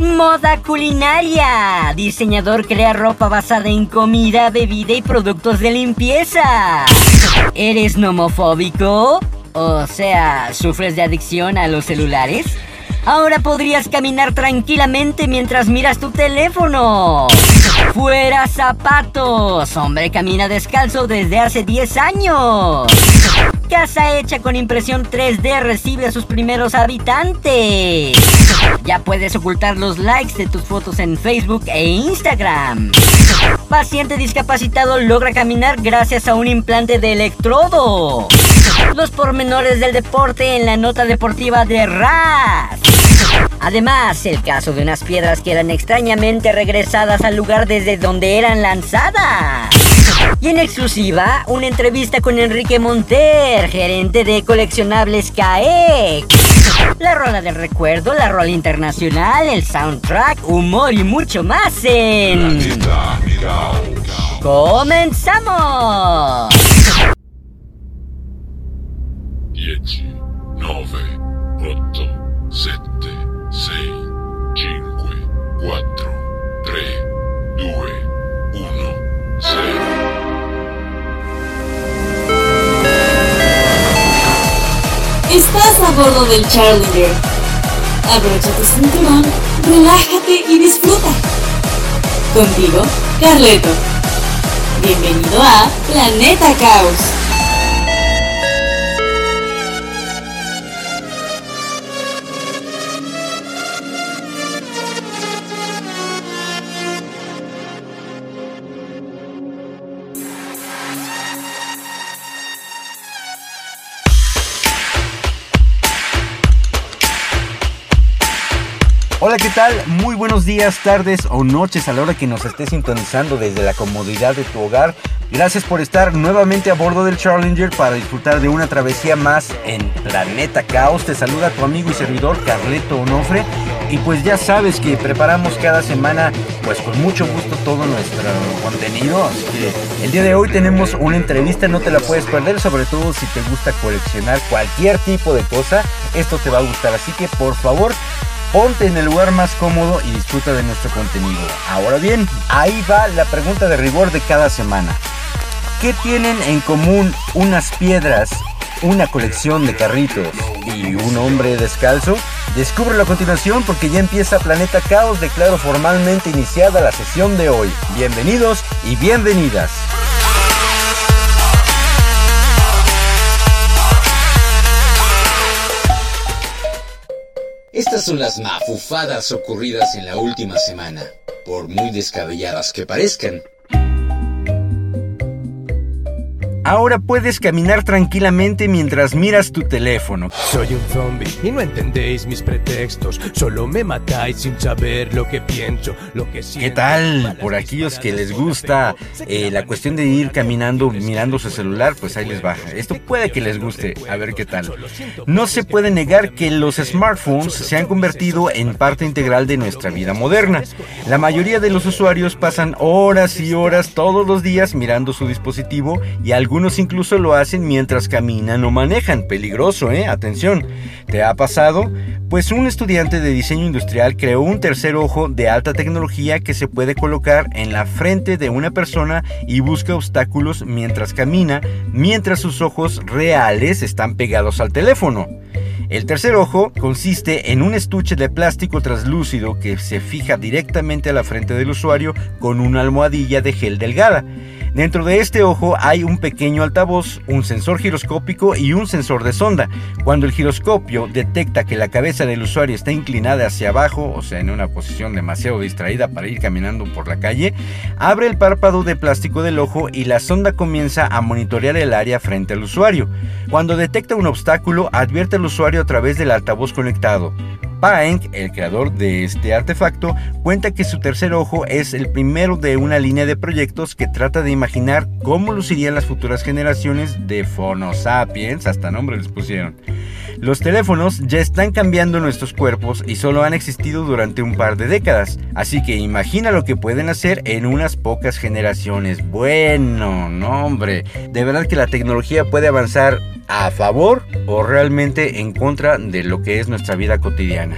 Moda culinaria. Diseñador crea ropa basada en comida, bebida y productos de limpieza. ¿Eres nomofóbico? O sea, ¿sufres de adicción a los celulares? Ahora podrías caminar tranquilamente mientras miras tu teléfono. ¡Fuera zapatos! Hombre camina descalzo desde hace 10 años. Casa hecha con impresión 3D recibe a sus primeros habitantes. Ya puedes ocultar los likes de tus fotos en Facebook e Instagram. Paciente discapacitado logra caminar gracias a un implante de electrodo. Los pormenores del deporte en la nota deportiva de RAS. Además, el caso de unas piedras que eran extrañamente regresadas al lugar desde donde eran lanzadas. Y en exclusiva, una entrevista con Enrique Monter, gerente de coleccionables CAEC. La rola del recuerdo, la rola internacional, el soundtrack, humor y mucho más en... ¡Comenzamos! 10, 9, 8, 7, 6, 5, 4, 3, 2, 1, 0. Estás a bordo del Challenger. Abrocha tu cinturón, relájate y disfruta. Contigo, Carleto. Bienvenido a Planeta Caos. Buenos días, tardes o noches a la hora que nos estés sintonizando desde la comodidad de tu hogar. Gracias por estar nuevamente a bordo del Challenger para disfrutar de una travesía más en Planeta Caos. Te saluda tu amigo y servidor Carleto Onofre. Y pues ya sabes que preparamos cada semana, pues con mucho gusto todo nuestro contenido. Así que el día de hoy tenemos una entrevista, no te la puedes perder, sobre todo si te gusta coleccionar cualquier tipo de cosa. Esto te va a gustar, así que por favor Ponte en el lugar más cómodo y disfruta de nuestro contenido. Ahora bien, ahí va la pregunta de rigor de cada semana. ¿Qué tienen en común unas piedras, una colección de carritos y un hombre descalzo? Descúbrelo a continuación porque ya empieza Planeta Caos. Declaro formalmente iniciada la sesión de hoy. Bienvenidos y bienvenidas. Estas son las mafufadas ocurridas en la última semana, por muy descabelladas que parezcan. Ahora puedes caminar tranquilamente mientras miras tu teléfono. Soy un zombie y no entendéis mis pretextos. Solo me matáis sin saber lo que pienso, lo que siento. ¿Qué tal? Por aquellos que les gusta eh, la cuestión de ir caminando mirando su celular, pues ahí les baja. Esto puede que les guste, a ver qué tal. No se puede negar que los smartphones se han convertido en parte integral de nuestra vida moderna. La mayoría de los usuarios pasan horas y horas todos los días mirando su dispositivo y algunos incluso lo hacen mientras caminan o manejan. Peligroso, ¿eh? Atención. ¿Te ha pasado? Pues un estudiante de diseño industrial creó un tercer ojo de alta tecnología que se puede colocar en la frente de una persona y busca obstáculos mientras camina, mientras sus ojos reales están pegados al teléfono. El tercer ojo consiste en un estuche de plástico translúcido que se fija directamente a la frente del usuario con una almohadilla de gel delgada. Dentro de este ojo hay un pequeño altavoz, un sensor giroscópico y un sensor de sonda. Cuando el giroscopio detecta que la cabeza del usuario está inclinada hacia abajo, o sea, en una posición demasiado distraída para ir caminando por la calle, abre el párpado de plástico del ojo y la sonda comienza a monitorear el área frente al usuario. Cuando detecta un obstáculo, advierte al usuario a través del altavoz conectado. Paeng, el creador de este artefacto, cuenta que su tercer ojo es el primero de una línea de proyectos que trata de imaginar cómo lucirían las futuras generaciones de Phono sapiens, hasta nombre les pusieron. Los teléfonos ya están cambiando nuestros cuerpos y solo han existido durante un par de décadas, así que imagina lo que pueden hacer en unas pocas generaciones. Bueno, no hombre, de verdad que la tecnología puede avanzar a favor o realmente en contra de lo que es nuestra vida cotidiana.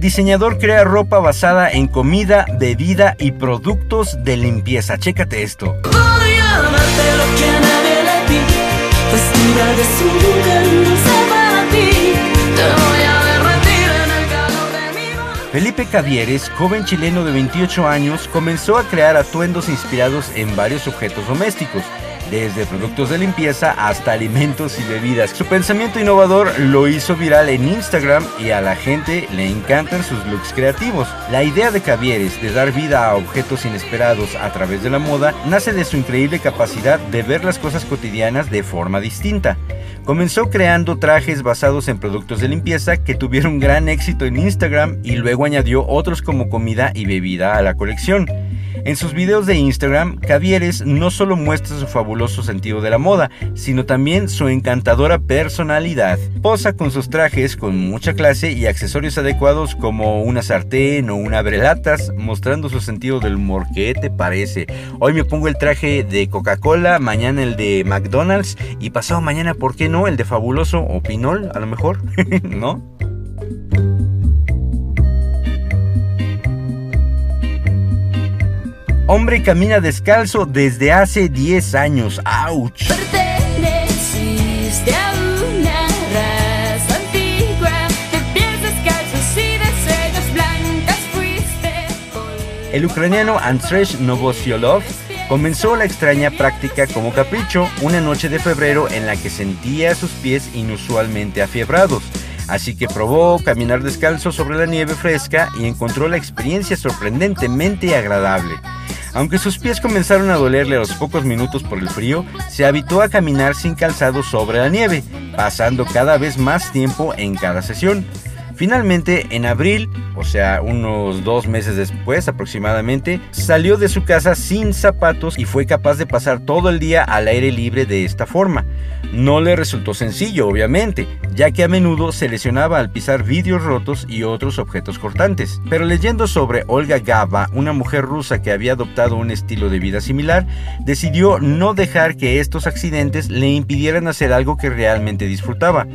Diseñador crea ropa basada en comida, bebida y productos de limpieza. Chécate esto. Felipe Cavieres, joven chileno de 28 años, comenzó a crear atuendos inspirados en varios objetos domésticos desde productos de limpieza hasta alimentos y bebidas. Su pensamiento innovador lo hizo viral en Instagram y a la gente le encantan sus looks creativos. La idea de Cavieres de dar vida a objetos inesperados a través de la moda nace de su increíble capacidad de ver las cosas cotidianas de forma distinta. Comenzó creando trajes basados en productos de limpieza que tuvieron gran éxito en Instagram y luego añadió otros como comida y bebida a la colección. En sus videos de Instagram, Cavieres no solo muestra su fabuloso sentido de la moda, sino también su encantadora personalidad. Posa con sus trajes con mucha clase y accesorios adecuados como una sartén o una brelatas, mostrando su sentido del humor. ¿Qué te parece? Hoy me pongo el traje de Coca-Cola, mañana el de McDonald's y pasado mañana, ¿por qué no? El de Fabuloso o Pinol, a lo mejor, ¿no? Hombre camina descalzo desde hace 10 años. ¡Auch! El ucraniano Andrzej Novosiolov comenzó la extraña práctica como capricho una noche de febrero en la que sentía sus pies inusualmente afiebrados. Así que probó caminar descalzo sobre la nieve fresca y encontró la experiencia sorprendentemente agradable. Aunque sus pies comenzaron a dolerle a los pocos minutos por el frío, se habituó a caminar sin calzado sobre la nieve, pasando cada vez más tiempo en cada sesión. Finalmente, en abril, o sea, unos dos meses después aproximadamente, salió de su casa sin zapatos y fue capaz de pasar todo el día al aire libre de esta forma. No le resultó sencillo, obviamente, ya que a menudo se lesionaba al pisar vidrios rotos y otros objetos cortantes. Pero leyendo sobre Olga Gaba, una mujer rusa que había adoptado un estilo de vida similar, decidió no dejar que estos accidentes le impidieran hacer algo que realmente disfrutaba.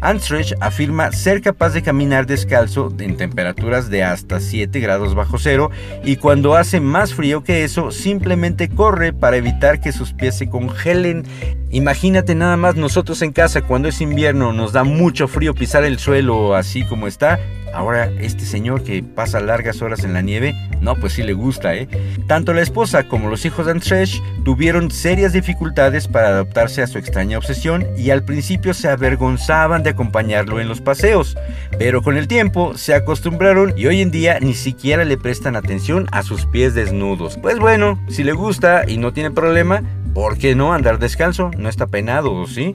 Anstreich afirma ser capaz de caminar descalzo en temperaturas de hasta 7 grados bajo cero y cuando hace más frío que eso simplemente corre para evitar que sus pies se congelen. Imagínate nada más nosotros en casa cuando es invierno nos da mucho frío pisar el suelo así como está. Ahora este señor que pasa largas horas en la nieve, no, pues sí le gusta, ¿eh? Tanto la esposa como los hijos de Andrzej tuvieron serias dificultades para adaptarse a su extraña obsesión y al principio se avergonzaban de acompañarlo en los paseos, pero con el tiempo se acostumbraron y hoy en día ni siquiera le prestan atención a sus pies desnudos. Pues bueno, si le gusta y no tiene problema, ¿por qué no andar descalzo? No está penado, ¿sí?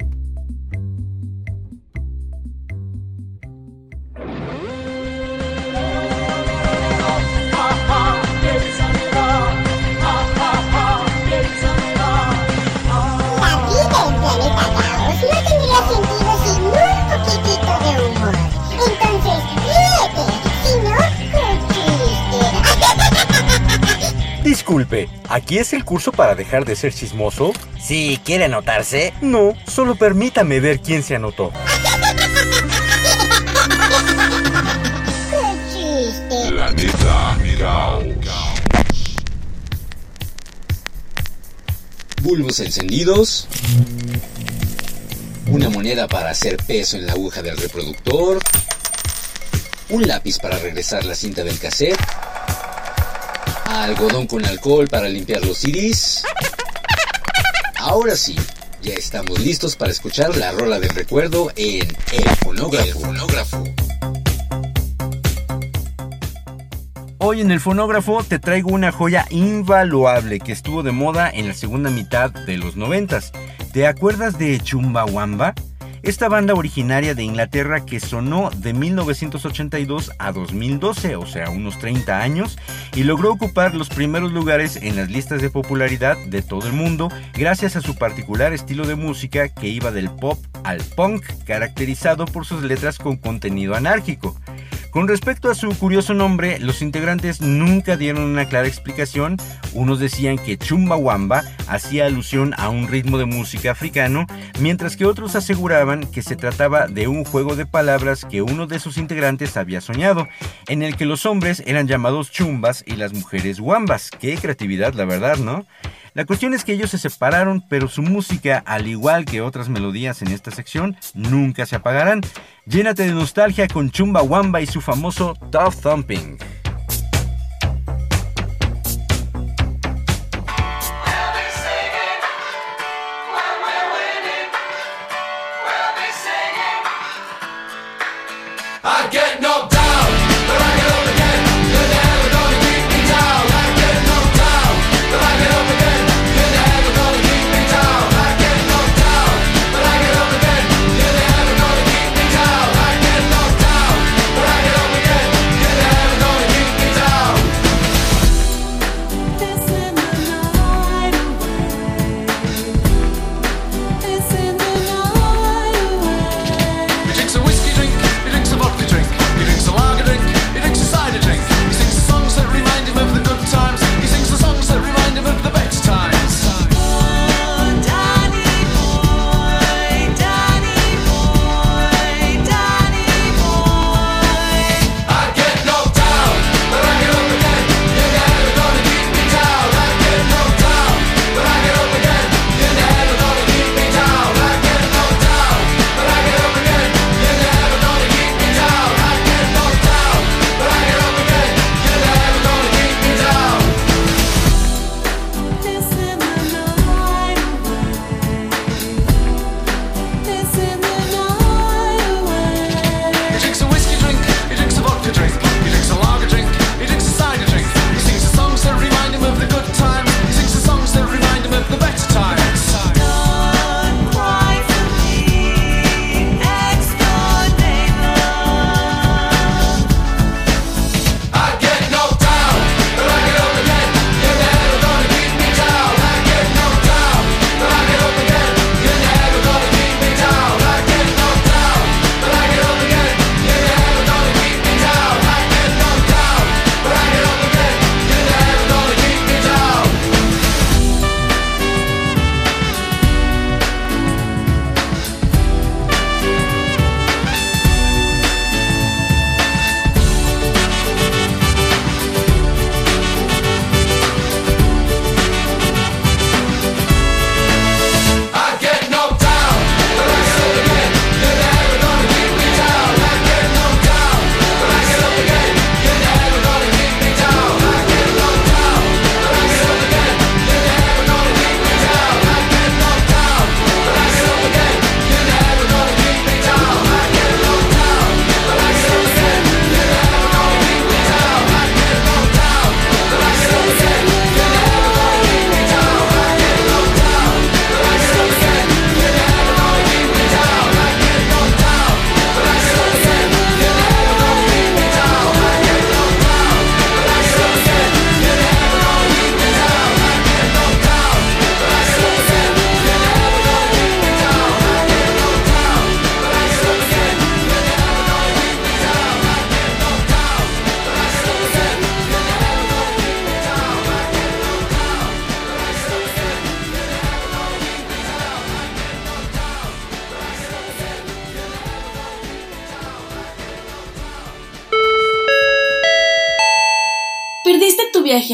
Disculpe, ¿aquí es el curso para dejar de ser chismoso? Si quiere anotarse. No, solo permítame ver quién se anotó. Planeta Caos. Bulbos encendidos. Una moneda para hacer peso en la aguja del reproductor. Un lápiz para regresar la cinta del cassette algodón con alcohol para limpiar los CDs. Ahora sí, ya estamos listos para escuchar la rola del recuerdo en El Fonógrafo. Hoy en el fonógrafo te traigo una joya invaluable que estuvo de moda en la segunda mitad de los noventas. ¿Te acuerdas de Chumbawamba? Esta banda originaria de Inglaterra que sonó de 1982 a 2012, o sea, unos 30 años, y logró ocupar los primeros lugares en las listas de popularidad de todo el mundo gracias a su particular estilo de música que iba del pop al punk, caracterizado por sus letras con contenido anárquico. Con respecto a su curioso nombre, los integrantes nunca dieron una clara explicación. Unos decían que Chumbawamba hacía alusión a un ritmo de música africano, mientras que otros aseguraban que se trataba de un juego de palabras que uno de sus integrantes había soñado, en el que los hombres eran llamados chumbas y las mujeres wambas. Qué creatividad, la verdad, ¿no? La cuestión es que ellos se separaron, pero su música, al igual que otras melodías en esta sección, nunca se apagarán. Llénate de nostalgia con Chumba Wamba y su famoso Tough Thumping.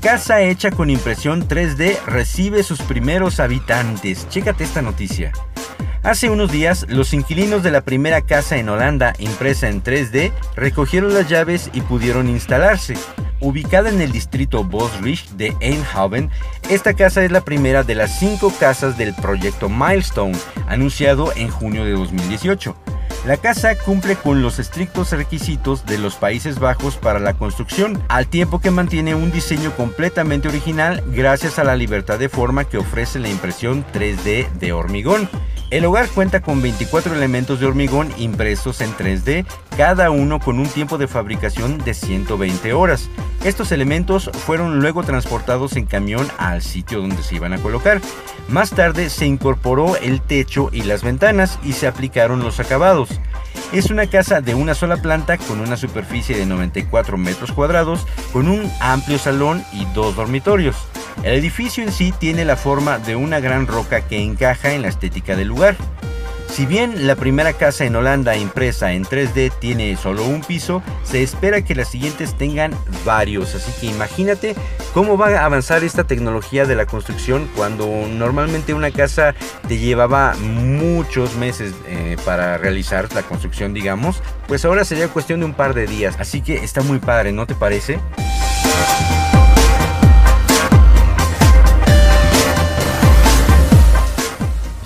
Casa hecha con impresión 3D recibe sus primeros habitantes. Chécate esta noticia. Hace unos días, los inquilinos de la primera casa en Holanda, impresa en 3D, recogieron las llaves y pudieron instalarse. Ubicada en el distrito Bosrich de Eindhoven, esta casa es la primera de las cinco casas del proyecto Milestone, anunciado en junio de 2018. La casa cumple con los estrictos requisitos de los Países Bajos para la construcción, al tiempo que mantiene un diseño completamente original gracias a la libertad de forma que ofrece la impresión 3D de hormigón. El hogar cuenta con 24 elementos de hormigón impresos en 3D, cada uno con un tiempo de fabricación de 120 horas. Estos elementos fueron luego transportados en camión al sitio donde se iban a colocar. Más tarde se incorporó el techo y las ventanas y se aplicaron los acabados. Es una casa de una sola planta con una superficie de 94 metros cuadrados, con un amplio salón y dos dormitorios. El edificio en sí tiene la forma de una gran roca que encaja en la estética del lugar. Si bien la primera casa en Holanda impresa en 3D tiene solo un piso, se espera que las siguientes tengan varios, así que imagínate cómo va a avanzar esta tecnología de la construcción cuando normalmente una casa te llevaba muchos meses eh, para realizar la construcción, digamos, pues ahora sería cuestión de un par de días, así que está muy padre, ¿no te parece?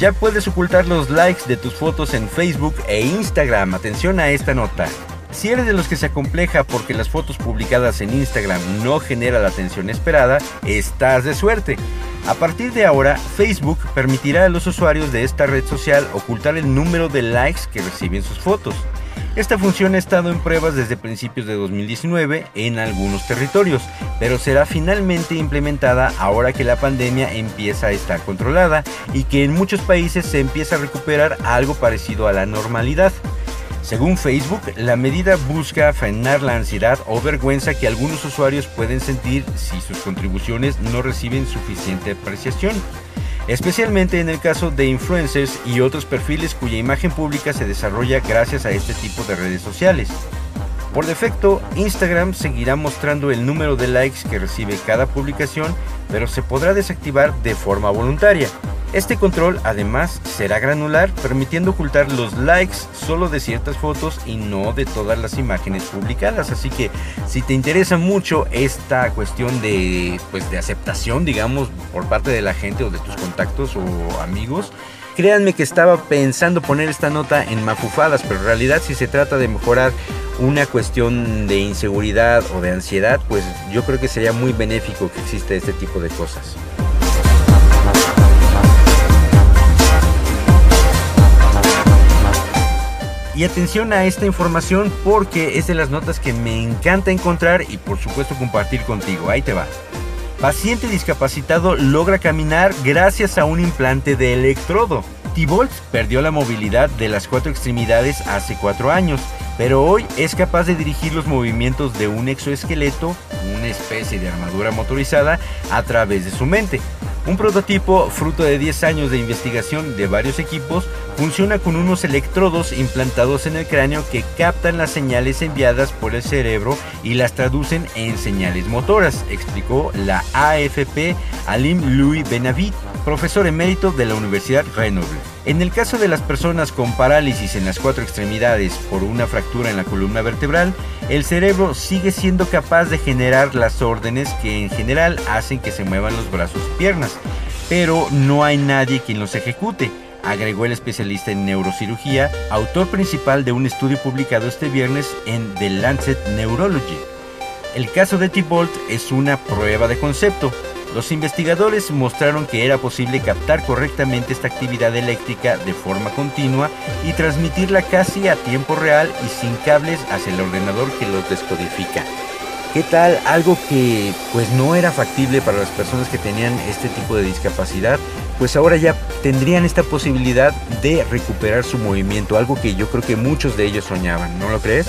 Ya puedes ocultar los likes de tus fotos en Facebook e Instagram. Atención a esta nota. Si eres de los que se acompleja porque las fotos publicadas en Instagram no generan la atención esperada, estás de suerte. A partir de ahora, Facebook permitirá a los usuarios de esta red social ocultar el número de likes que reciben sus fotos. Esta función ha estado en pruebas desde principios de 2019 en algunos territorios, pero será finalmente implementada ahora que la pandemia empieza a estar controlada y que en muchos países se empieza a recuperar algo parecido a la normalidad. Según Facebook, la medida busca frenar la ansiedad o vergüenza que algunos usuarios pueden sentir si sus contribuciones no reciben suficiente apreciación especialmente en el caso de influencers y otros perfiles cuya imagen pública se desarrolla gracias a este tipo de redes sociales. Por defecto, Instagram seguirá mostrando el número de likes que recibe cada publicación, pero se podrá desactivar de forma voluntaria. Este control además será granular, permitiendo ocultar los likes solo de ciertas fotos y no de todas las imágenes publicadas. Así que si te interesa mucho esta cuestión de, pues, de aceptación, digamos, por parte de la gente o de tus contactos o amigos, créanme que estaba pensando poner esta nota en mafufadas, pero en realidad si se trata de mejorar una cuestión de inseguridad o de ansiedad, pues yo creo que sería muy benéfico que exista este tipo de cosas. Y atención a esta información porque es de las notas que me encanta encontrar y por supuesto compartir contigo. Ahí te va. Paciente discapacitado logra caminar gracias a un implante de electrodo. Tibolt perdió la movilidad de las cuatro extremidades hace cuatro años, pero hoy es capaz de dirigir los movimientos de un exoesqueleto, una especie de armadura motorizada, a través de su mente. Un prototipo, fruto de 10 años de investigación de varios equipos, funciona con unos electrodos implantados en el cráneo que captan las señales enviadas por el cerebro y las traducen en señales motoras, explicó la AFP Alim Louis Benavit, profesor emérito de la Universidad Grenoble. En el caso de las personas con parálisis en las cuatro extremidades por una fractura en la columna vertebral, el cerebro sigue siendo capaz de generar las órdenes que en general hacen que se muevan los brazos y piernas, pero no hay nadie quien los ejecute, agregó el especialista en neurocirugía, autor principal de un estudio publicado este viernes en The Lancet Neurology. El caso de T-Bolt es una prueba de concepto, los investigadores mostraron que era posible captar correctamente esta actividad eléctrica de forma continua y transmitirla casi a tiempo real y sin cables hacia el ordenador que los descodifica. ¿Qué tal? Algo que pues no era factible para las personas que tenían este tipo de discapacidad, pues ahora ya tendrían esta posibilidad de recuperar su movimiento, algo que yo creo que muchos de ellos soñaban, ¿no lo crees?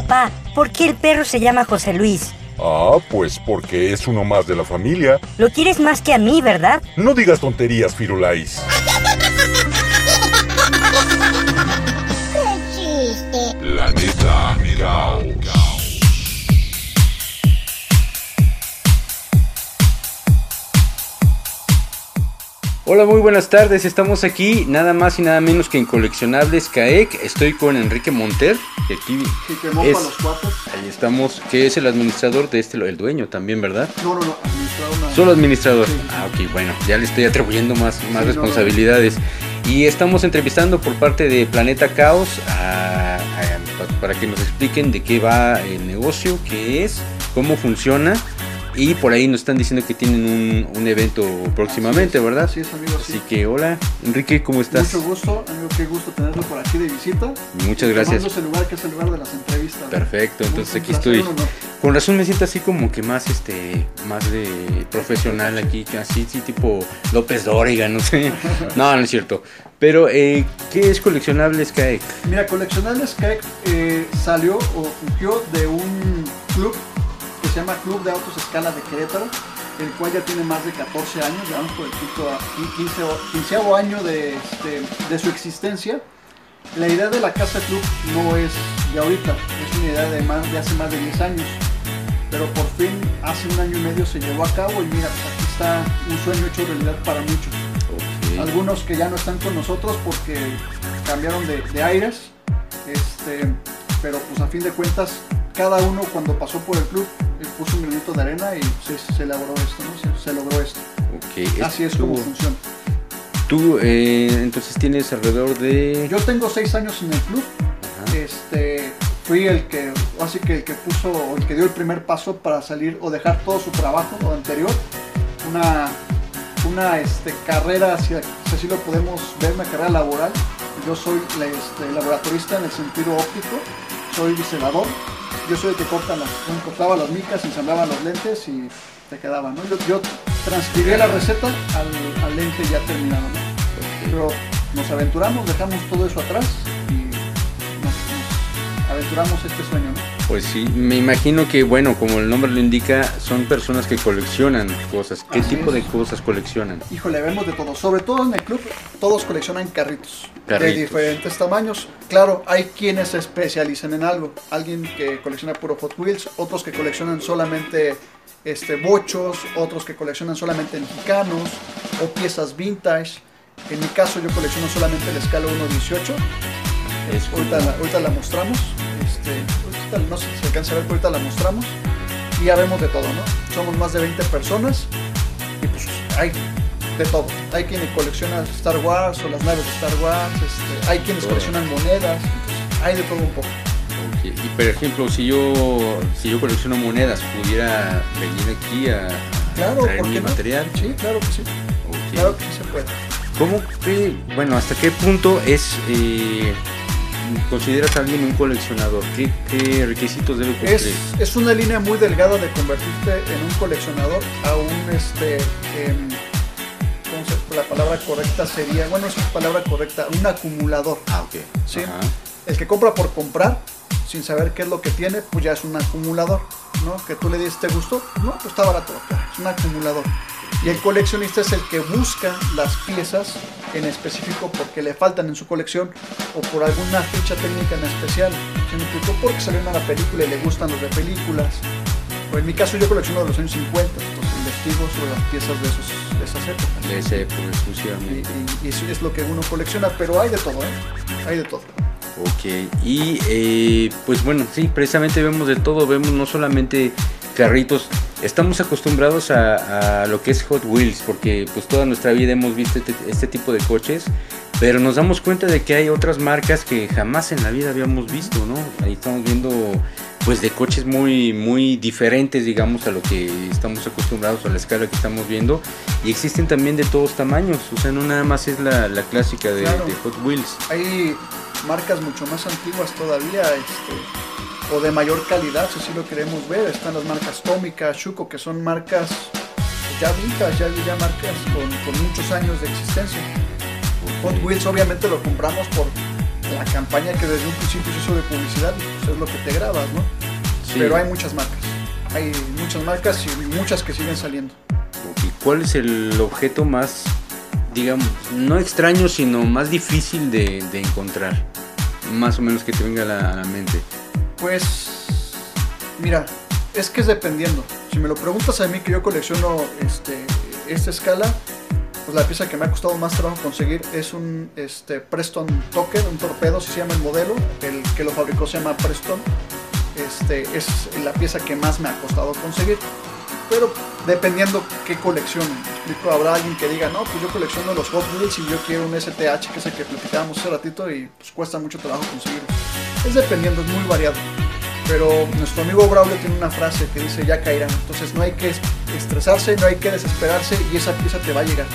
Papá, ¿por qué el perro se llama José Luis? Ah, pues porque es uno más de la familia. Lo quieres más que a mí, ¿verdad? No digas tonterías, Firulais. ¡Qué chiste! Planeta Mirao. Hola, muy buenas tardes. Estamos aquí nada más y nada menos que en Coleccionables CAEC. Estoy con Enrique Monter, que aquí es- los cuates. ahí estamos, que es el administrador de este, el dueño también, ¿verdad? No, no, no, administrar una. Solo administrador. Sí. Ah, ok, bueno, ya le estoy atribuyendo más, más no, responsabilidades. Y estamos entrevistando por parte de Planeta Caos a- a- para que nos expliquen de qué va el negocio, qué es, cómo funciona. Y por ahí nos están diciendo que tienen un, un evento próximamente, ¿verdad? Así es, amigo, sí. Así que hola, Enrique, ¿cómo estás? Mucho gusto, amigo, qué gusto tenerlo por aquí de visita. Muchas gracias. Tomando ese lugar que es el lugar de las entrevistas. Perfecto, entonces aquí estoy. Con razón me siento así como que más este más de profesional aquí, así sí tipo López Dóriga, no sé. No, no es cierto. Pero eh, ¿qué es coleccionables CAEC? Mira, Coleccionables Cake eh, salió o surgió de un club se llama Club de Autos Escala de Querétaro, el cual ya tiene más de 14 años, ya vamos por el quinto a- 15, o- quinceavo año de, este, de su existencia. La idea de la Casa Club no es de ahorita, es una idea de, más, de hace más de 10 años. Pero por fin, hace un año y medio se llevó a cabo y mira, aquí está un sueño hecho realidad para muchos. Algunos que ya no están con nosotros porque cambiaron de, de aires. Este, pero pues a fin de cuentas, cada uno cuando pasó por el club puso un granito de arena y se, se elaboró esto, ¿no? Se, se logró esto. Así es tú- como funciona. Tú eh, entonces tienes alrededor de Yo tengo seis años en el club. Ajá. Este, fui el que, así que el que puso, o el que dio el primer paso para salir o dejar todo su trabajo lo anterior. Una, una este, carrera, si si así lo podemos ver, una carrera laboral. Yo soy este, laboratorista en el sentido óptico, soy biselador. Yo soy el que cortaba las micas, ensamblaba los lentes y te quedaba, ¿no? Yo, yo la receta al, lente ya terminado. Pero nos aventuramos, dejamos todo eso atrás y nos, aventuramos este sueño. Pues sí, me imagino que bueno, como el nombre lo indica, son personas que coleccionan cosas. ¿Qué Así tipo es. de cosas coleccionan? Híjole, vemos de todo. Sobre todo en el club, todos coleccionan carritos, Carritos. de diferentes tamaños. Claro, hay quienes se especializan en algo. Alguien que colecciona puro Hot Wheels, otros que coleccionan solamente este, bochos, otros que coleccionan solamente mexicanos o piezas vintage. En mi caso, yo colecciono solamente la escala 1.18. Es Ahorita la, ahorita la mostramos. Este, ahorita no sé si se alcanza a ver, pero ahorita la mostramos. Y ya vemos de todo, ¿no? Somos más de 20 personas y pues hay de todo. Hay quienes coleccionan Star Wars o las naves de Star Wars, este, hay quienes Todo. coleccionan monedas, hay de todo un poco. Y por ejemplo, si yo si yo colecciono monedas, pudiera venir aquí a, a Claro, traer ¿por mi no? material. Sí, claro que sí. Claro que sí se puede. ¿Cómo que, bueno, hasta qué punto es, eh, consideras a alguien un coleccionador? ¿Qué, qué requisitos debe cumplir? Es, es una línea muy delgada de convertirte en un coleccionador a un este em, ¿cómo se- la palabra correcta sería, bueno, es palabra correcta, un acumulador. Ah, ok. Sí. Ajá. El que compra por comprar, sin saber qué es lo que tiene, pues ya es un acumulador, ¿no? Que tú le dices, ¿te gustó? No, pues está barato, es un acumulador. Y el coleccionista es el que busca las piezas en específico porque le faltan en su colección o por alguna ficha técnica en especial. ¿Sí me explico? Porque salió una película y le gustan los de películas. O en mi caso yo colecciono de los años 50, entonces investigo sobre las piezas de, esos, de esas épocas. De esa época Y, exclusivamente. y- y eso es lo que uno colecciona, pero hay de todo, ¿eh? Hay de todo. Ok, y eh, pues bueno, sí, precisamente vemos de todo, vemos no solamente carritos, estamos acostumbrados a, a lo que es Hot Wheels, porque pues toda nuestra vida hemos visto este, este tipo de coches, pero nos damos cuenta de que hay otras marcas que jamás en la vida habíamos visto, ¿no? Ahí estamos viendo pues de coches muy muy diferentes, digamos, a lo que estamos acostumbrados, a la escala que estamos viendo, y existen también de todos tamaños, o sea, no nada más es la, la clásica de, Claro. de Hot Wheels. Hay marcas mucho más antiguas todavía, este, o de mayor calidad, si así lo queremos ver. Están las marcas Tómica, Shuko, que son marcas ya vintage, ya, ya marcas con, con muchos años de existencia. Hot Wheels obviamente lo compramos por la campaña que desde un principio se hizo de publicidad, pues es lo que te grabas, ¿no? Sí. Pero hay muchas marcas. Hay muchas marcas y muchas que siguen saliendo. Ok, ¿Cuál es el objeto más, digamos, no extraño, sino más difícil de, de encontrar? Más o menos que te venga a la, a la mente. Pues, mira, es que es dependiendo. Si me lo preguntas a mí que yo colecciono este, esta escala, pues la pieza que me ha costado más trabajo conseguir es un este, Preston Tucker, un torpedo, si se llama el modelo. El que lo fabricó se llama Preston. Este, es la pieza que más me ha costado conseguir. Pero dependiendo qué colección. Me explico, habrá alguien que diga, no, pues yo colecciono los Hot Wheels y yo quiero un STH, que es el que platicábamos hace ratito, y pues cuesta mucho trabajo conseguirlo. Es dependiendo, es muy variado. Pero nuestro amigo Braulio tiene una frase que dice, ya caerá. Entonces no hay que es- estresarse, no hay que desesperarse y esa pieza te va a llegar.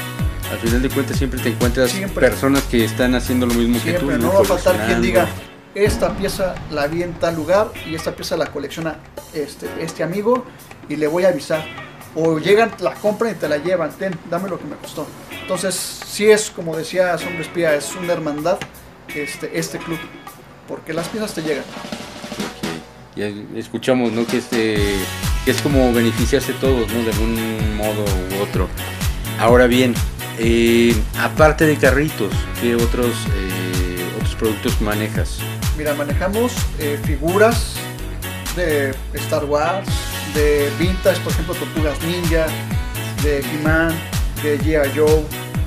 Al final de cuentas siempre te encuentras Siempre. personas que están haciendo lo mismo que tú. Siempre, no va a faltar quien diga, esta pieza la vi en tal lugar y esta pieza la colecciona este, este amigo y le voy a avisar. O llegan, la compran y te la llevan, ten, dame lo que me costó. Entonces, sí es, como decía Sombra Espía, es una hermandad este, este club, porque las piezas te llegan. Ya escuchamos, ¿no? Que este que es como beneficiarse todos, ¿no? De algún modo u otro. Ahora bien, eh, aparte de carritos, ¿qué otros eh, otros productos manejas? Mira, manejamos eh, figuras de Star Wars, de Vintage, por ejemplo, Tortugas Ninja, de He-Man, de G.I. Joe,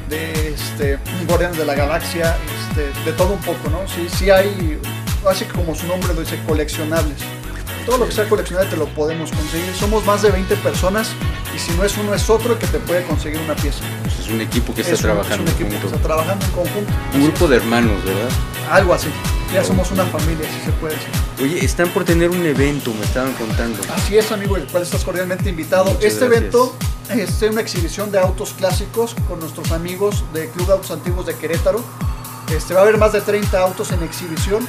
de este, Guardianes de la Galaxia, este, de todo un poco, ¿no? Sí, sí hay, así como su nombre lo dice, coleccionables. Todo lo que sea coleccionable te lo podemos conseguir. Somos más de 20 personas y si no es uno es otro que te puede conseguir una pieza. Pues es un equipo que está Es un- es trabajando un equipo que está trabajando en conjunto. Un grupo de hermanos, ¿verdad? Algo así. Ya somos una familia, si se puede decir. Oye, están por tener un evento, me estaban contando. Así es, amigo, el cual estás cordialmente invitado. Muchas este gracias. evento es una exhibición de autos clásicos con nuestros amigos de Club de Autos Antiguos de Querétaro. Este, va a haber más de 30 autos en exhibición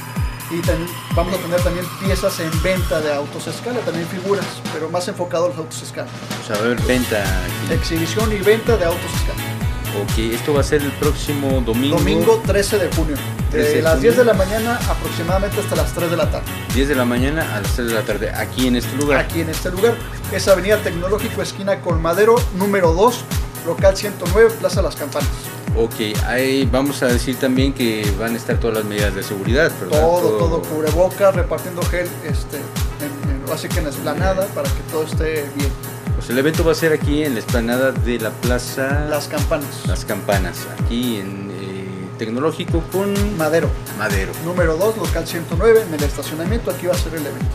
y también vamos a tener también piezas en venta de autos a escala, también figuras, pero más enfocado a los autos a escala. O sea, va a haber venta aquí. Exhibición y venta de autos a escala. Ok, esto va a ser el próximo domingo. Domingo 13 de junio, 13 de de las junio. 10 de la mañana aproximadamente hasta las 3 de la tarde. 10 de la mañana a las 3 de la tarde, aquí en este lugar. aquí en este lugar. Es Avenida Tecnológico, esquina Colmadero, número 2, local 109, Plaza Las Campanas. Ok, ahí vamos a decir también que van a estar todas las medidas de seguridad, ¿verdad? Todo, todo, cubrebocas, repartiendo gel, este, en, en- así que en la esplanada para que todo esté bien. Pues el evento va a ser aquí en la explanada de la Plaza Las Campanas, Las Campanas, aquí en eh, Tecnológico con Madero, Madero. número 2, local 109, en el estacionamiento, aquí va a ser el evento.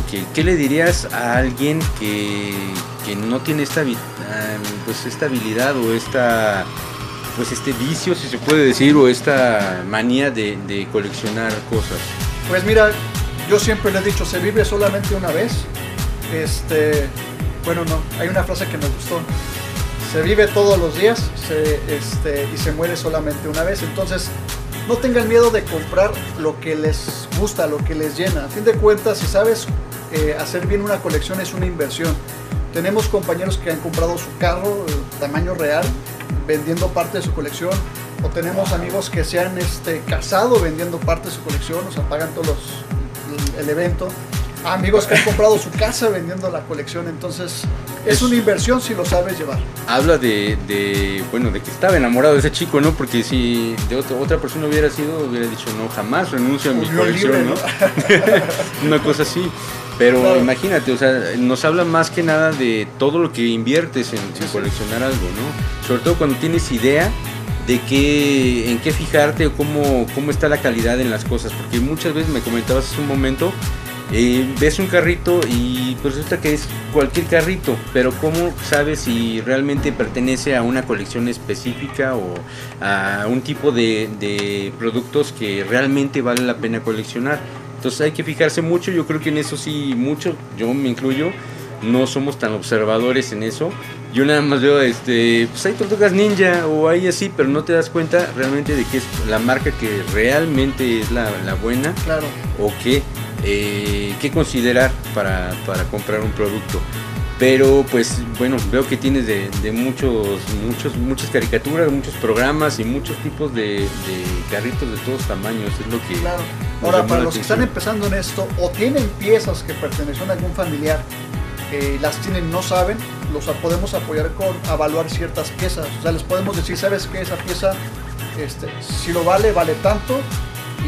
Ok, ¿qué le dirías a alguien que, que no tiene esta, ah, pues esta habilidad o esta pues este vicio, si se puede decir, o esta manía de, coleccionar cosas? Pues mira, yo siempre le he dicho, se vive solamente una vez. Este, bueno, no, hay una frase que me gustó. Se vive todos los días este, y se muere solamente una vez. Entonces, no tengan miedo de comprar lo que les gusta, lo que les llena. A fin de cuentas, si sabes eh, hacer bien una colección, es una inversión. Tenemos compañeros que han comprado su carro, eh, tamaño real, vendiendo parte de su colección. O tenemos amigos que se han este, casado vendiendo parte de su colección, o sea, pagan todos los, el, el evento. Amigos que han comprado su casa vendiendo la colección. Entonces, es Es- una inversión si lo sabes llevar. Habla de, de, bueno, de que estaba enamorado de ese chico, ¿no? Porque si de otra, otra persona hubiera sido, hubiera dicho, no, jamás renuncio a mi Unión colección, libre, ¿no? Una cosa así. Pero Claro. imagínate, o sea, nos habla más que nada de todo lo que inviertes en, en coleccionar algo, ¿no? Sobre todo cuando tienes idea de qué, en qué fijarte o cómo, cómo está la calidad en las cosas. Porque muchas veces me comentabas hace un momento, eh, ves un carrito y pues resulta que es cualquier carrito, pero ¿cómo sabes si realmente pertenece a una colección específica o a un tipo de, de productos que realmente vale la pena coleccionar? Entonces hay que fijarse mucho, yo creo que en eso sí, mucho, yo me incluyo, no somos tan observadores en eso. Yo nada más veo, este, pues hay tortugas ninja o hay así, pero no te das cuenta realmente de que es la marca que realmente es la, la buena Claro. o qué, eh, qué considerar para, para comprar un producto. Pero pues bueno, veo que tienes de, de muchos, muchos, muchas caricaturas, muchos programas y muchos tipos de, de carritos de todos tamaños. Es lo que. Claro. Ahora, para los que están empezando en esto o tienen piezas que pertenecen a algún familiar, eh, las tienen, no saben, los podemos apoyar con evaluar ciertas piezas. O sea, les podemos decir, ¿sabes qué? Esa pieza, este, si lo vale, vale tanto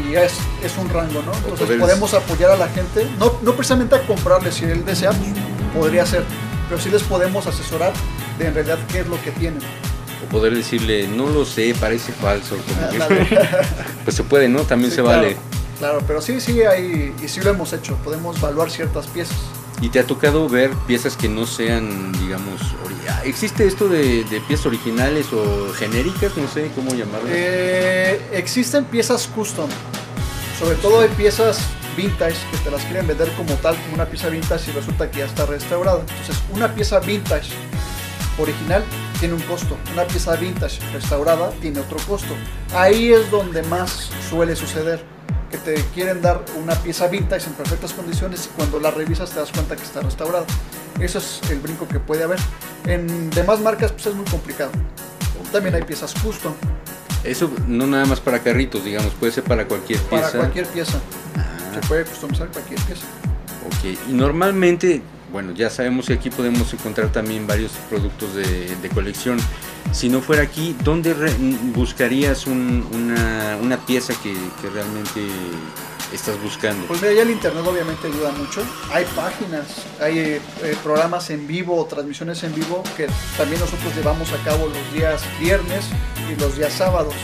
y es, es un rango, ¿no? Entonces podemos apoyar a la gente, no, no precisamente a comprarle, si él desea, pues, podría ser, pero sí les podemos asesorar de en realidad qué es lo que tienen. O poder decirle, no lo sé, parece falso. como que- Ándale. pues se puede, ¿no? También Sí, se claro, vale. Claro, pero sí, sí, hay, y sí lo hemos hecho, podemos evaluar ciertas piezas. ¿Y te ha tocado ver piezas que no sean, digamos, ah, ¿existe esto de, de piezas originales o genéricas? No sé cómo llamarlas. Eh, existen piezas custom, sobre todo hay piezas vintage que te las quieren vender como tal, como una pieza vintage y resulta que ya está restaurada. Entonces, una pieza vintage original tiene un costo, una pieza vintage restaurada tiene otro costo. Ahí es donde más suele suceder, que te quieren dar una pieza vintage en perfectas condiciones y cuando la revisas te das cuenta que está restaurada. Eso es el brinco que puede haber. En demás marcas pues es muy complicado. También hay piezas custom Eso no nada más para carritos, digamos, puede ser para cualquier pieza. para cualquier pieza. Ah, Se puede customizar cualquier pieza. ok. Y normalmente, bueno, ya sabemos que aquí podemos encontrar también varios productos de, de colección. Si no fuera aquí, ¿dónde buscarías un- una, una pieza que, que realmente estás buscando? Pues mira, ya el internet obviamente ayuda mucho. Hay páginas, hay eh, eh, programas en vivo, transmisiones en vivo que también nosotros llevamos a cabo los días viernes y los días sábados.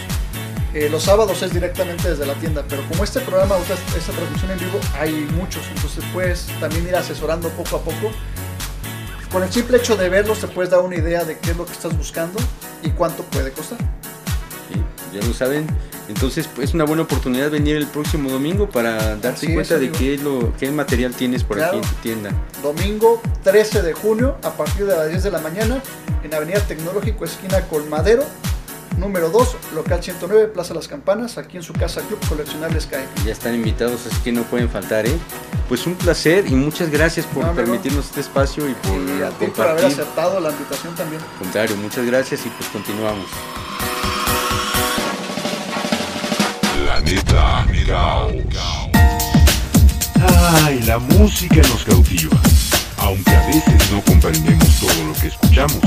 Eh, los sábados es directamente desde la tienda, pero como este programa, o sea, esta transmisión en vivo, hay muchos, entonces puedes también ir asesorando poco a poco. Con el simple hecho de verlos te puedes dar una idea de qué es lo que estás buscando y cuánto puede costar. Sí, ya lo saben. Entonces pues, es una buena oportunidad venir el próximo domingo para darte Así es, cuenta de qué, es lo, qué material tienes por Claro. aquí en tu tienda. domingo 13 de junio a partir de las 10 de la mañana en Avenida Tecnológico, esquina Colmadero, número 2, local 109, Plaza Las Campanas, aquí en su casa Club Coleccionables CAE. Ya están invitados, así que no pueden faltar, ¿eh? Pues un placer y muchas gracias por No, permitirnos este espacio y por Y a ti por haber aceptado la invitación también. Al contrario, muchas gracias y pues continuamos. Planeta Caos. Ay, la música nos cautiva, aunque a veces no comprendemos todo lo que escuchamos.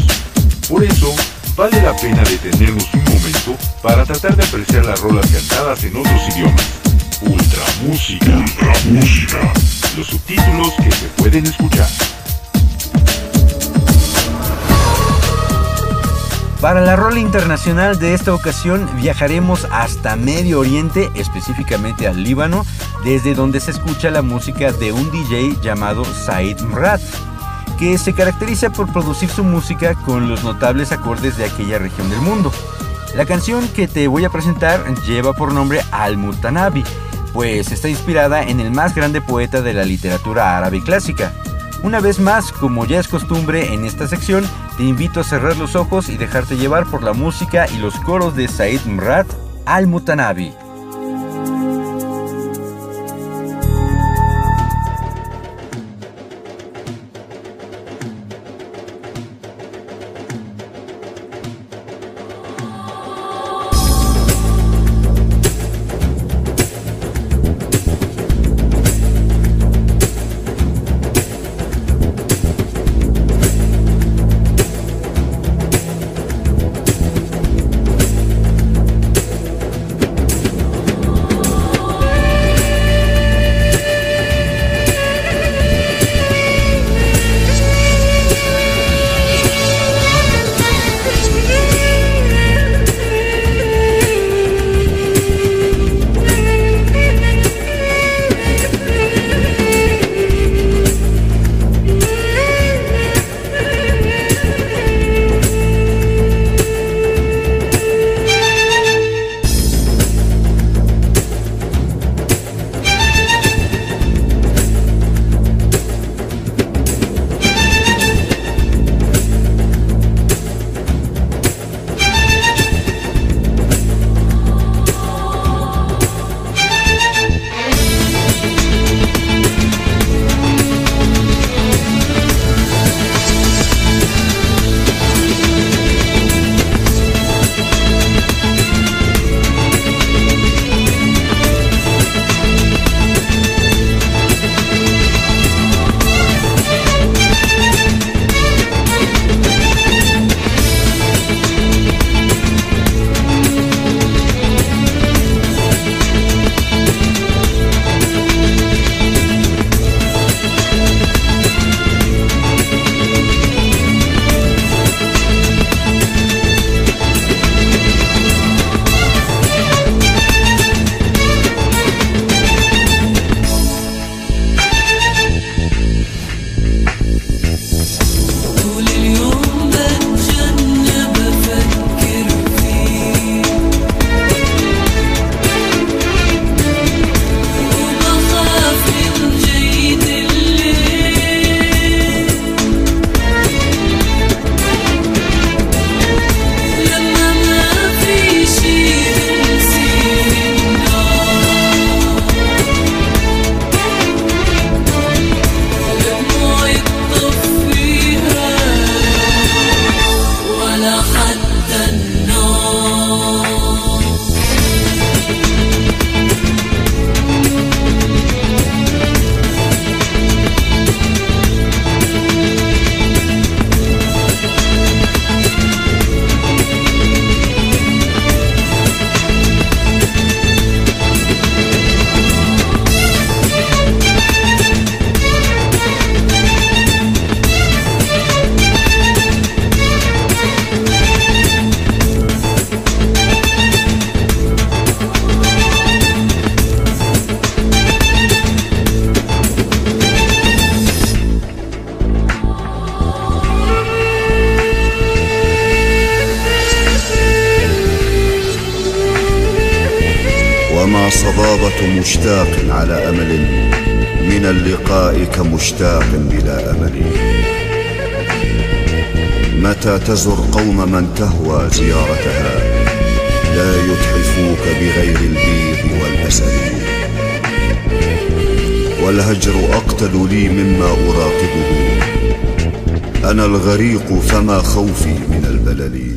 Por eso, vale la pena detenernos un momento para tratar de apreciar las rolas cantadas en otros idiomas. Ultra música. Ultra música. Los subtítulos que se pueden escuchar. Para la rola internacional de esta ocasión viajaremos hasta Medio Oriente, específicamente al Líbano, desde donde se escucha la música de un DJ llamado Said Mrat, que se caracteriza por producir su música con los notables acordes de aquella región del mundo. La canción que te voy a presentar lleva por nombre Al-Mutanabi, pues está inspirada en el más grande poeta de la literatura árabe clásica. Una vez más, como ya es costumbre en esta sección, te invito a cerrar los ojos y dejarte llevar por la música y los coros de Said Mrat Al-Mutanabi. تزر قوم من تهوى زيارتها لا يتحفوك بغير البيض والأسد. والهجر أقتل لي مما أراقبه أنا الغريق فما خوفي من البلل.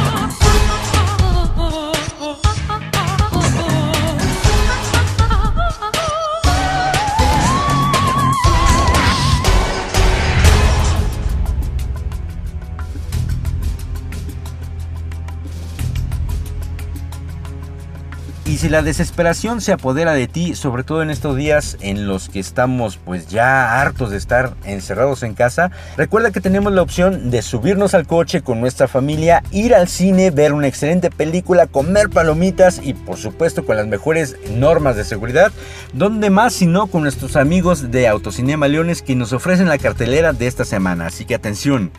Si la desesperación se apodera de ti, sobre todo en estos días en los que estamos pues ya hartos de estar encerrados en casa, recuerda que tenemos la opción de subirnos al coche con nuestra familia, ir al cine, ver una excelente película, comer palomitas y por supuesto con las mejores normas de seguridad, donde más si no con nuestros amigos de Autocinema Leones que nos ofrecen la cartelera de esta semana. Así que atención.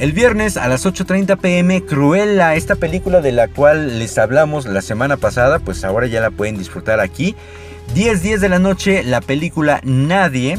El viernes a las 8.30 pm, Cruella, esta película de la cual les hablamos la semana pasada, pues ahora ya la pueden disfrutar aquí. 10 10 de la noche, la película Nadie,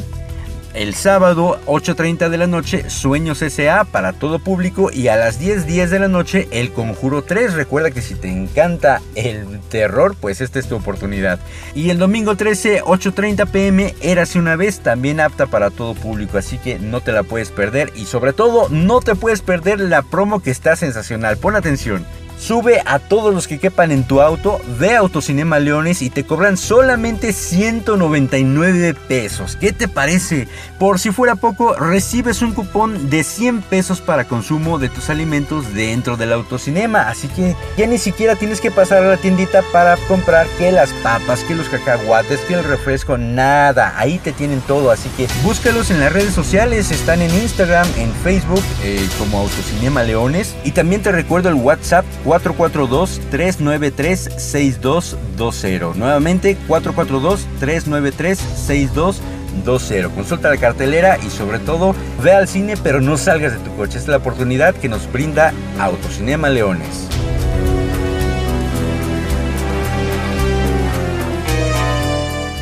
el sábado 8.30 de la noche Sueños S.A. para todo público y a las 10.10 10 de la noche El Conjuro 3. Recuerda que si te encanta el terror, pues esta es tu oportunidad. Y el domingo 13, 8.30 pm, Érase una vez, también apta para todo público, así que no te la puedes perder y sobre todo no te puedes perder la promo que está sensacional. Pon atención. Sube a todos los que quepan en tu auto, ve Autocinema Leones y te cobran solamente 199 pesos. ¿Qué te parece? Por si fuera poco, recibes un cupón de 100 pesos para consumo de tus alimentos dentro del autocinema. Así que ya ni siquiera tienes que pasar a la tiendita para comprar que las papas, que los cacahuates, que el refresco, nada. Ahí te tienen todo. Así que búscalos en las redes sociales. Están en Instagram, en Facebook eh, como Autocinema Leones. Y también te recuerdo el WhatsApp 442-393-6220. Nuevamente 442-393-6220. Consulta la cartelera y sobre todo ve al cine pero no salgas de tu coche. es la oportunidad que nos brinda Autocinema Leones.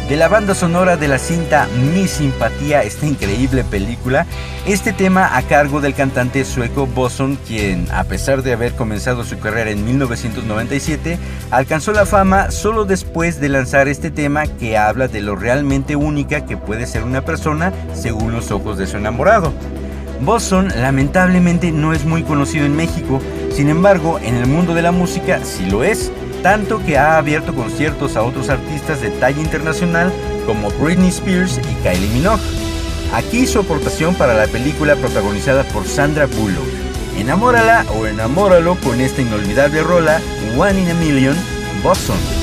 De la banda sonora de la cinta Mi Simpatía, esta increíble película. Este tema a cargo del cantante sueco Boson, quien a pesar de haber comenzado su carrera en 1997, alcanzó la fama solo después de lanzar este tema que habla de lo realmente única que puede ser una persona según los ojos de su enamorado. Boson lamentablemente no es muy conocido en México, sin embargo en el mundo de la música sí lo es tanto que ha abierto conciertos a otros artistas de talla internacional como Britney Spears y Kylie Minogue. Aquí su aportación para la película protagonizada por Sandra Bullock. Enamórala o enamóralo con esta inolvidable rola One in a Million, Boston.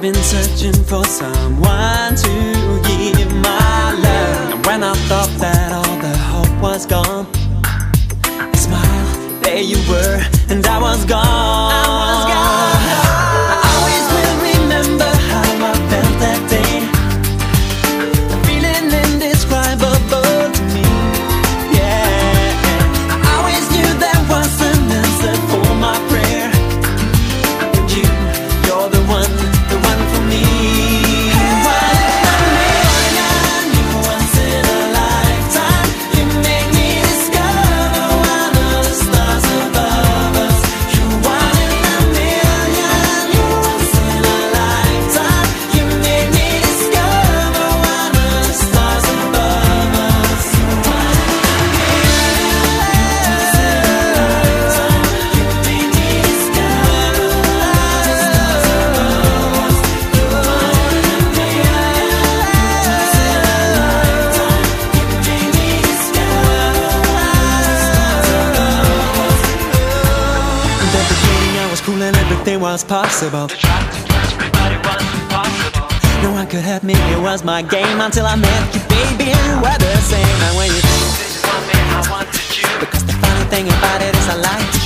I've been searching for someone to give my love. And when I thought that all the hope was gone, I smiled, there you were, and I was gone. I was gone. Everything was possible. No one could help me, it was my game Until I met you, baby, and we're the same. And when you Because the funny thing about it is I like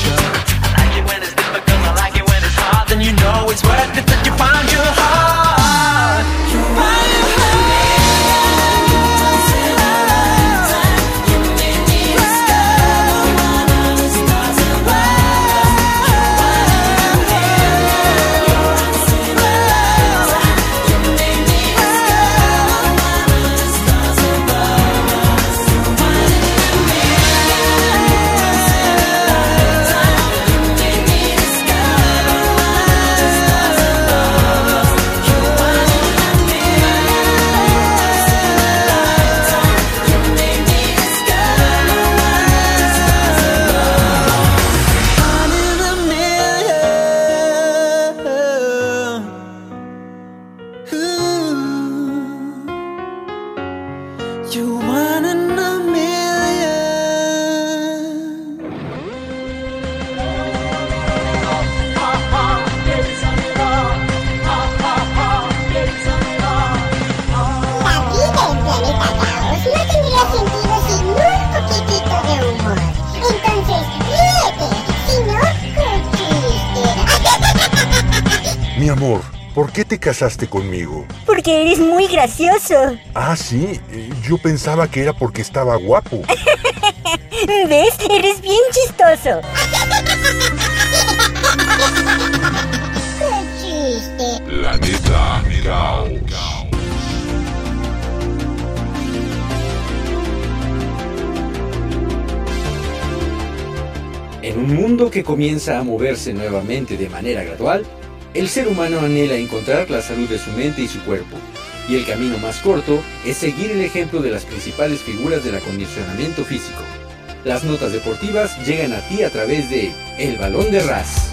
amor, ¿por qué te casaste conmigo? Porque eres muy gracioso. Ah, sí, eh, yo pensaba que era porque estaba guapo. ¿Ves? Eres bien chistoso. Qué chiste. Planeta Caos. En un mundo que comienza a moverse nuevamente de manera gradual, el ser humano anhela encontrar la salud de su mente y su cuerpo, y el camino más corto es seguir el ejemplo de las principales figuras del acondicionamiento físico. Las notas deportivas llegan a ti a través de El Balón de Ras.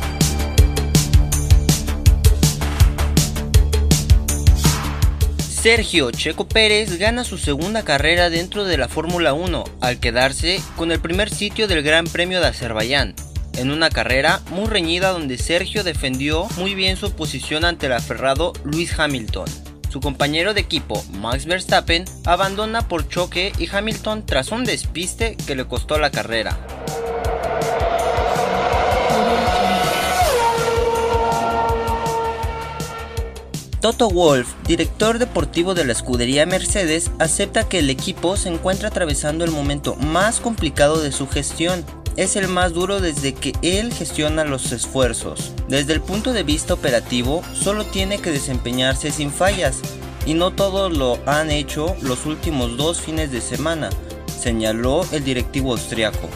Sergio Checo Pérez gana su segunda carrera dentro de la Fórmula 1 al quedarse con el primer sitio del Gran Premio de Azerbaiyán, en una carrera muy reñida donde Sergio defendió muy bien su posición ante el aferrado Lewis Hamilton. Su compañero de equipo, Max Verstappen, abandona por choque y Hamilton tras un despiste que le costó la carrera. Toto Wolff, director deportivo de la escudería Mercedes, acepta que el equipo se encuentra atravesando el momento más complicado de su gestión. Es el más duro desde que él gestiona los esfuerzos. Desde el punto de vista operativo, solo tiene que desempeñarse sin fallas. y no todos lo han hecho los últimos dos fines de semana, señaló el directivo austriaco.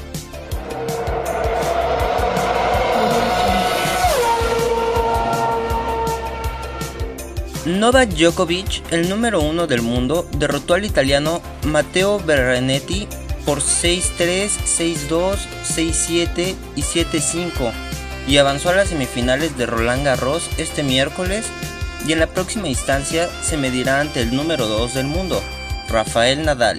Novak Djokovic, el número uno del mundo, derrotó al italiano Matteo Berrenetti por 6-3, 6-2, 6-7 y 7-5 y avanzó a las semifinales de Roland Garros este miércoles y en la próxima instancia se medirá ante el número 2 del mundo, Rafael Nadal.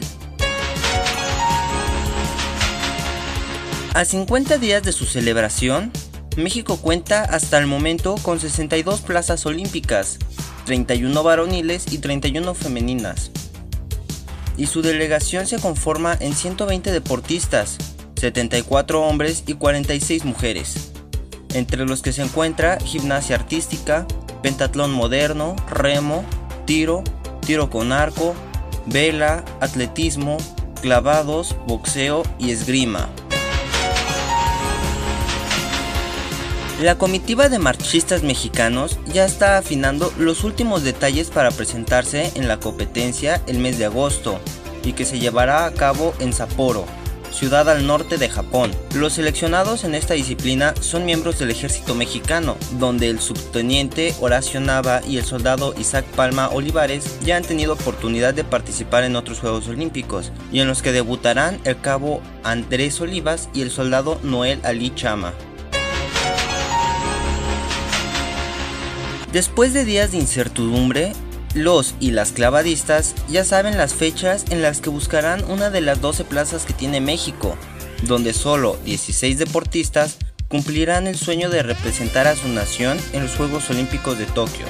A 50 días de su celebración, México cuenta hasta el momento con 62 plazas olímpicas, 31 varoniles y 31 femeninas. Y su delegación se conforma en 120 deportistas, 74 hombres y 46 mujeres, entre los que se encuentra gimnasia artística, pentatlón moderno, remo, tiro, tiro con arco, vela, atletismo, clavados, boxeo y esgrima. La comitiva de marchistas mexicanos ya está afinando los últimos detalles para presentarse en la competencia el mes de agosto y que se llevará a cabo en Sapporo, ciudad al norte de Japón. Los seleccionados en esta disciplina son miembros del ejército mexicano, donde el subteniente Horacio Nava y el soldado Isaac Palma Olivares ya han tenido oportunidad de participar en otros Juegos Olímpicos, y en los que debutarán el cabo Andrés Olivas y el soldado Noel Ali Chama. Después de días de incertidumbre, los y las clavadistas ya saben las fechas en las que buscarán una de las 12 plazas que tiene México, donde solo 16 deportistas cumplirán el sueño de representar a su nación en los Juegos Olímpicos de Tokio.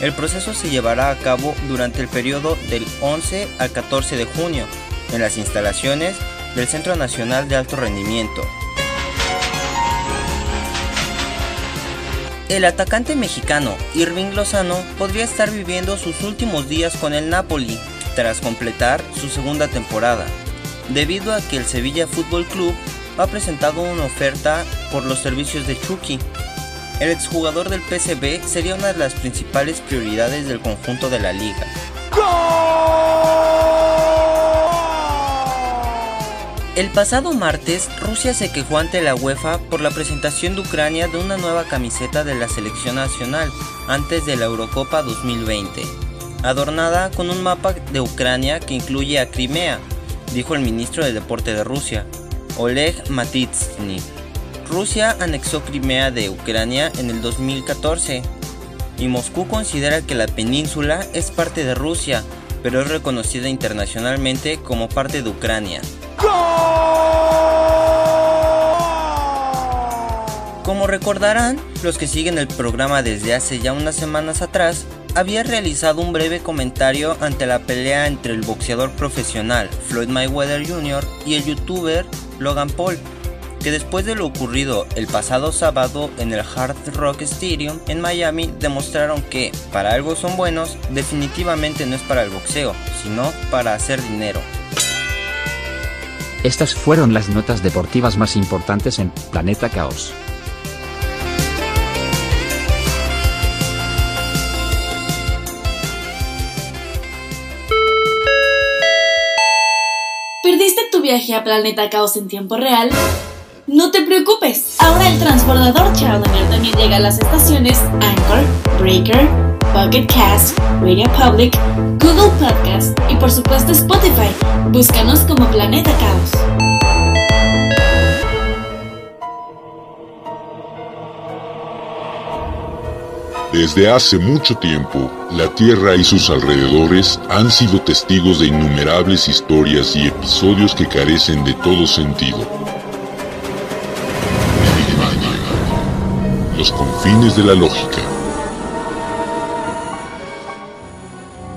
El proceso se llevará a cabo durante el periodo del 11 al 14 de junio en las instalaciones del Centro Nacional de Alto Rendimiento, El atacante mexicano Irving Lozano podría estar viviendo sus últimos días con el Napoli tras completar su segunda temporada, debido a que el Sevilla Fútbol Club ha presentado una oferta por los servicios de Chucky. El exjugador del PSV sería una de las principales prioridades del conjunto de la liga. El pasado martes, Rusia se quejó ante la UEFA por la presentación de Ucrania de una nueva camiseta de la selección nacional antes de la Eurocopa 2020, adornada con un mapa de Ucrania que incluye a Crimea, dijo el ministro de Deporte de Rusia, Oleg Matitsny. Rusia anexó Crimea de Ucrania en el 2014 y Moscú considera que la península es parte de Rusia, pero es reconocida internacionalmente como parte de Ucrania. Como recordarán, los que siguen el programa desde hace ya unas semanas atrás, había realizado un breve comentario ante la pelea entre el boxeador profesional Floyd Mayweather Jr. y el youtuber Logan Paul, que después de lo ocurrido el pasado sábado en el Hard Rock Stadium en Miami demostraron que, para algo son buenos, definitivamente no es para el boxeo, sino para hacer dinero. Estas fueron las notas deportivas más importantes en Planeta Caos. ¿Perdiste tu viaje a Planeta Caos en tiempo real? No te preocupes, ahora el transbordador Challenger también llega a las estaciones Anchor, Breaker, Pocket Cast, Radio Public, Google Podcast y por supuesto Spotify. Búscanos como Planeta Caos. Desde hace mucho tiempo, la Tierra y sus alrededores han sido testigos de innumerables historias y episodios que carecen de todo sentido. Los confines de la lógica.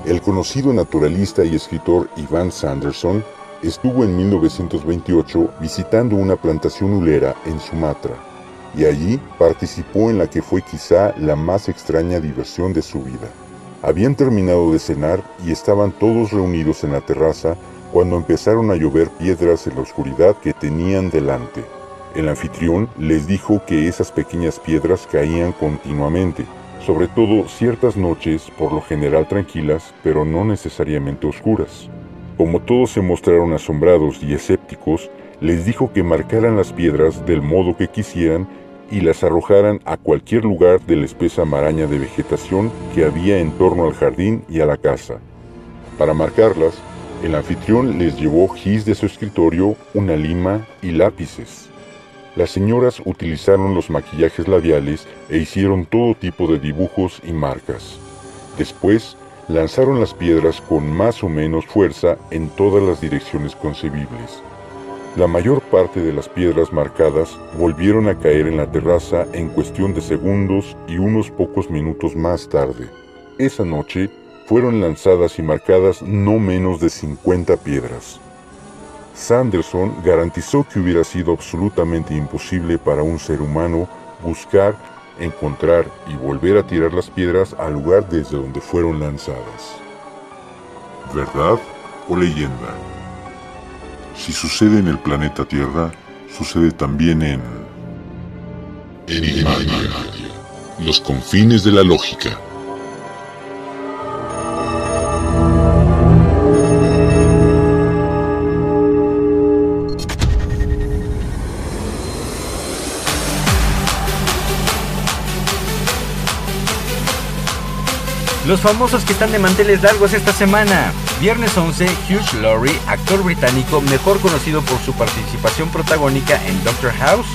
El conocido naturalista y escritor Ivan Sanderson estuvo en 1928 visitando una plantación hulera en Sumatra y allí participó en la que fue quizá la más extraña diversión de su vida. Habían terminado de cenar y estaban todos reunidos en la terraza cuando empezaron a llover piedras en la oscuridad que tenían delante. El anfitrión les dijo que esas pequeñas piedras caían continuamente, sobre todo ciertas noches por lo general tranquilas, pero no necesariamente oscuras. Como todos se mostraron asombrados y escépticos, les dijo que marcaran las piedras del modo que quisieran y las arrojaran a cualquier lugar de la espesa maraña de vegetación que había en torno al jardín y a la casa. Para marcarlas, el anfitrión les llevó gis de su escritorio, una lima y lápices. Las señoras utilizaron los maquillajes labiales e hicieron todo tipo de dibujos y marcas. Después, lanzaron las piedras con más o menos fuerza en todas las direcciones concebibles. La mayor parte de las piedras marcadas volvieron a caer en la terraza en cuestión de segundos y unos pocos minutos más tarde. Esa noche fueron lanzadas y marcadas no menos de 50 piedras. Sanderson garantizó que hubiera sido absolutamente imposible para un ser humano buscar, encontrar y volver a tirar las piedras al lugar desde donde fueron lanzadas. ¿Verdad o leyenda? Si sucede en el planeta Tierra, sucede también en... Enigmatia. Los confines de la lógica. Los famosos que están de manteles largos esta semana. Viernes 11, Hugh Laurie, actor británico mejor conocido por su participación protagónica en Doctor House.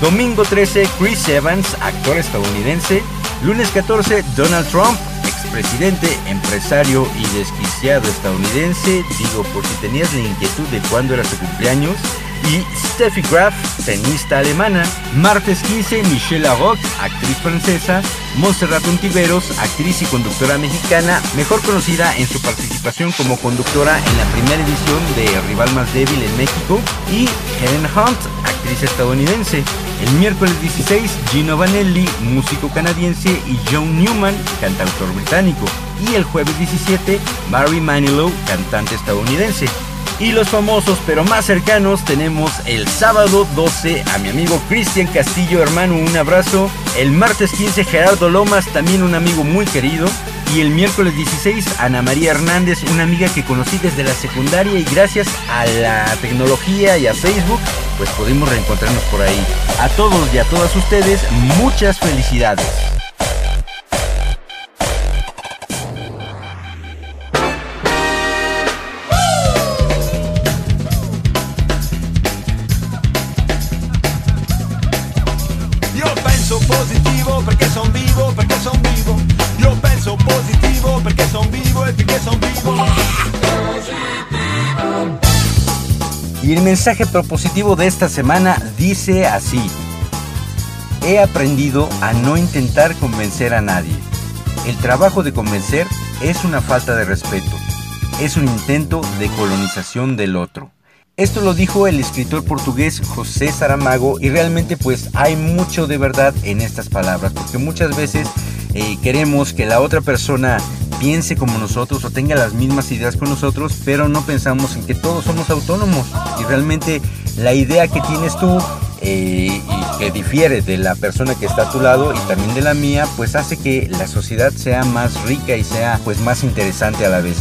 Domingo 13, Chris Evans, actor estadounidense. Lunes 14, Donald Trump, expresidente, empresario y desquiciado estadounidense. Digo, por si tenías la inquietud de cuándo era su cumpleaños y Steffi Graf, tenista alemana. Martes 15, Michelle Larocque, actriz francesa. Montserrat Untiveros, actriz y conductora mexicana, mejor conocida en su participación como conductora en la primera edición de Rival Más Débil en México. Y Helen Hunt, actriz estadounidense. El miércoles 16, Gino Vanelli, músico canadiense, y John Newman, cantautor británico. Y el jueves 17, Barry Manilow, cantante estadounidense. Y los famosos pero más cercanos tenemos el sábado 12 a mi amigo Cristian Castillo, hermano, un abrazo. El martes 15 Gerardo Lomas, también un amigo muy querido. Y el miércoles 16 Ana María Hernández, una amiga que conocí desde la secundaria y gracias a la tecnología y a Facebook, pues pudimos reencontrarnos por ahí. A todos y a todas ustedes, muchas felicidades. Mensaje propositivo de esta semana dice así. He aprendido a no intentar convencer a nadie. El trabajo de convencer es una falta de respeto. Es un intento de colonización del otro. Esto lo dijo el escritor portugués José Saramago y realmente pues hay mucho de verdad en estas palabras porque muchas veces eh, queremos que la otra persona piense como nosotros o tenga las mismas ideas con nosotros, pero no pensamos en que todos somos autónomos y realmente la idea que tienes tú eh, y que difiere de la persona que está a tu lado y también de la mía, pues hace que la sociedad sea más rica y sea pues más interesante a la vez.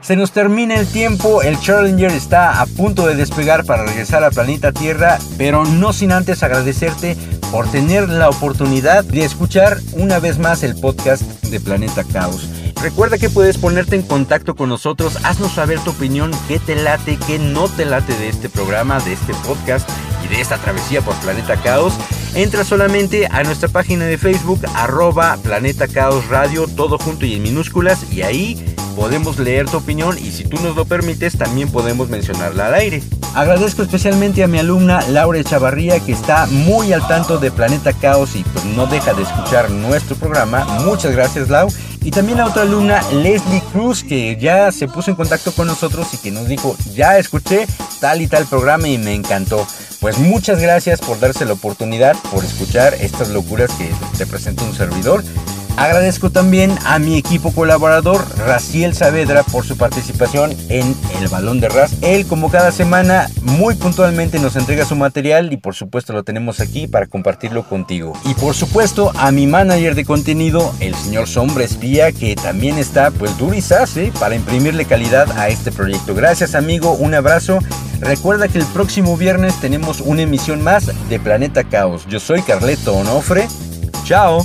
Se nos termina el tiempo, el Challenger está a punto de despegar para regresar al planeta Tierra, pero no sin antes agradecerte por tener la oportunidad de escuchar una vez más el podcast de Planeta Caos. Recuerda que puedes ponerte en contacto con nosotros, haznos saber tu opinión, qué te late, qué no te late de este programa, de este podcast y de esta travesía por Planeta Caos. Entra solamente a nuestra página de Facebook, arroba Planeta Caos Radio, todo junto y en minúsculas, y ahí podemos leer tu opinión y si tú nos lo permites también podemos mencionarla al aire. Agradezco especialmente a mi alumna Laura Chavarría que está muy al tanto de Planeta Caos y pues no deja de escuchar nuestro programa. Muchas gracias Lau. Y también a otra alumna Leslie Cruz que ya se puso en contacto con nosotros y que nos dijo ya escuché tal y tal programa y me encantó. Pues muchas gracias por darse la oportunidad, por escuchar estas locuras que te presenta un servidor. Agradezco también a mi equipo colaborador, Raciel Saavedra, por su participación en El Balón de Ras. Él, como cada semana, muy puntualmente nos entrega su material y por supuesto lo tenemos aquí para compartirlo contigo. Y por supuesto a mi manager de contenido, el señor Sombra Espía, que también está pues duro y sace para imprimirle calidad a este proyecto. Gracias amigo, un abrazo. Recuerda que el próximo viernes tenemos una emisión más de Planeta Caos. Yo soy Carleto Onofre. Chao.